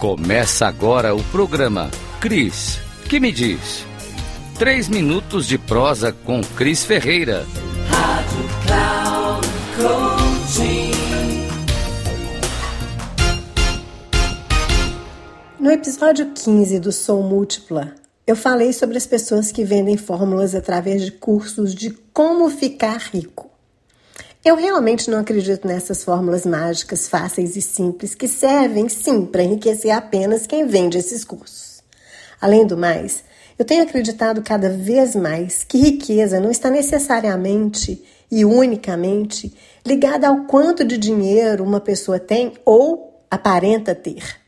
Começa agora o programa Cris, que me diz? Três minutos de prosa com Cris Ferreira. Rádio Cloud Coaching. No episódio 15 do Sou Múltipla, eu falei sobre as pessoas que vendem fórmulas através de cursos de como ficar rico. Eu realmente não acredito nessas fórmulas mágicas fáceis e simples que servem sim para enriquecer apenas quem vende esses cursos. Além do mais, eu tenho acreditado cada vez mais que riqueza não está necessariamente e unicamente ligada ao quanto de dinheiro uma pessoa tem ou aparenta ter.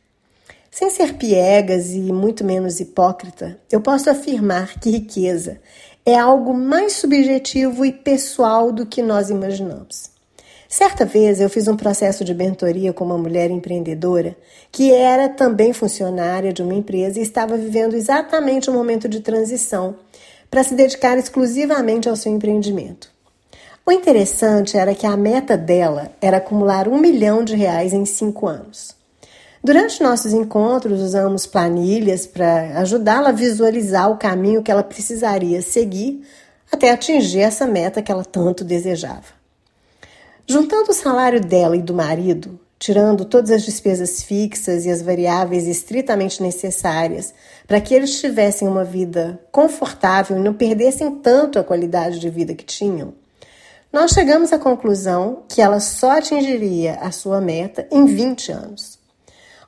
Sem ser piegas e muito menos hipócrita, eu posso afirmar que riqueza é algo mais subjetivo e pessoal do que nós imaginamos. Certa vez eu fiz um processo de mentoria com uma mulher empreendedora que era também funcionária de uma empresa e estava vivendo exatamente um momento de transição para se dedicar exclusivamente ao seu empreendimento. O interessante era que a meta dela era acumular um milhão de reais em cinco anos. Durante nossos encontros, usamos planilhas para ajudá-la a visualizar o caminho que ela precisaria seguir até atingir essa meta que ela tanto desejava. Juntando o salário dela e do marido, tirando todas as despesas fixas e as variáveis estritamente necessárias para que eles tivessem uma vida confortável e não perdessem tanto a qualidade de vida que tinham, nós chegamos à conclusão que ela só atingiria a sua meta em 20 anos.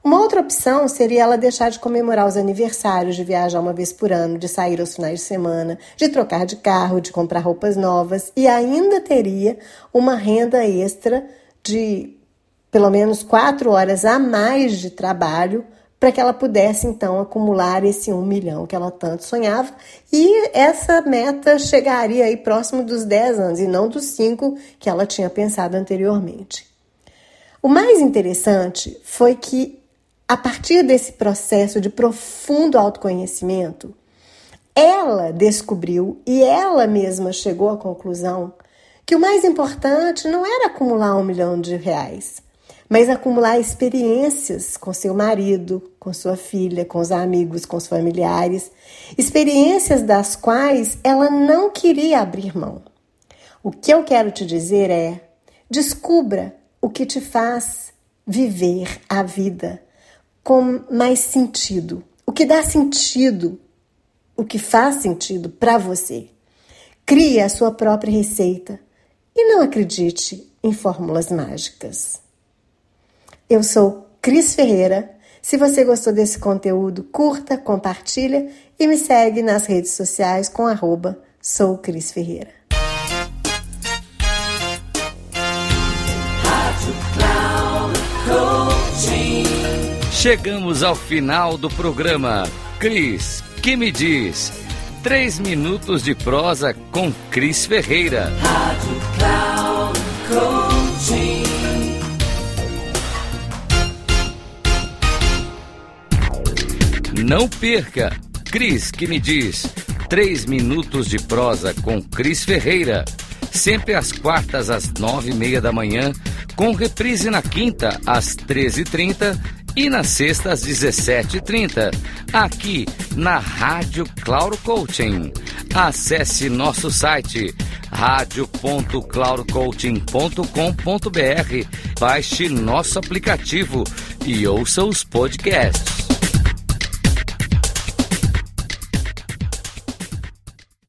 Uma outra opção seria ela deixar de comemorar os aniversários, de viajar uma vez por ano, de sair aos finais de semana, de trocar de carro, de comprar roupas novas e ainda teria uma renda extra de pelo menos quatro horas a mais de trabalho para que ela pudesse então acumular esse um milhão que ela tanto sonhava e essa meta chegaria aí próximo dos 10 anos e não dos cinco que ela tinha pensado anteriormente. O mais interessante foi que a partir desse processo de profundo autoconhecimento, ela descobriu e ela mesma chegou à conclusão que o mais importante não era acumular um milhão de reais, mas acumular experiências com seu marido, com sua filha, com os amigos, com os familiares, experiências das quais ela não queria abrir mão. O que eu quero te dizer é: descubra o que te faz viver a vida com mais sentido. O que dá sentido, o que faz sentido para você. Crie a sua própria receita e não acredite em fórmulas mágicas. Eu sou Cris Ferreira. Se você gostou desse conteúdo, curta, compartilha e me segue nas redes sociais com arroba sou Cris Ferreira. Chegamos ao final do programa. Cris, que me diz? Três minutos de prosa com Cris Ferreira. Rádio Cloud Coaching. Não perca. Cris, que me diz? Três minutos de prosa com Cris Ferreira. Sempre às quartas, às nove e meia da manhã, com reprise na quinta, às treze e trinta e na sexta às 17h30, aqui na Rádio Claro Coaching. Acesse nosso site radio.claurocoaching.com.br, baixe nosso aplicativo e ouça os podcasts.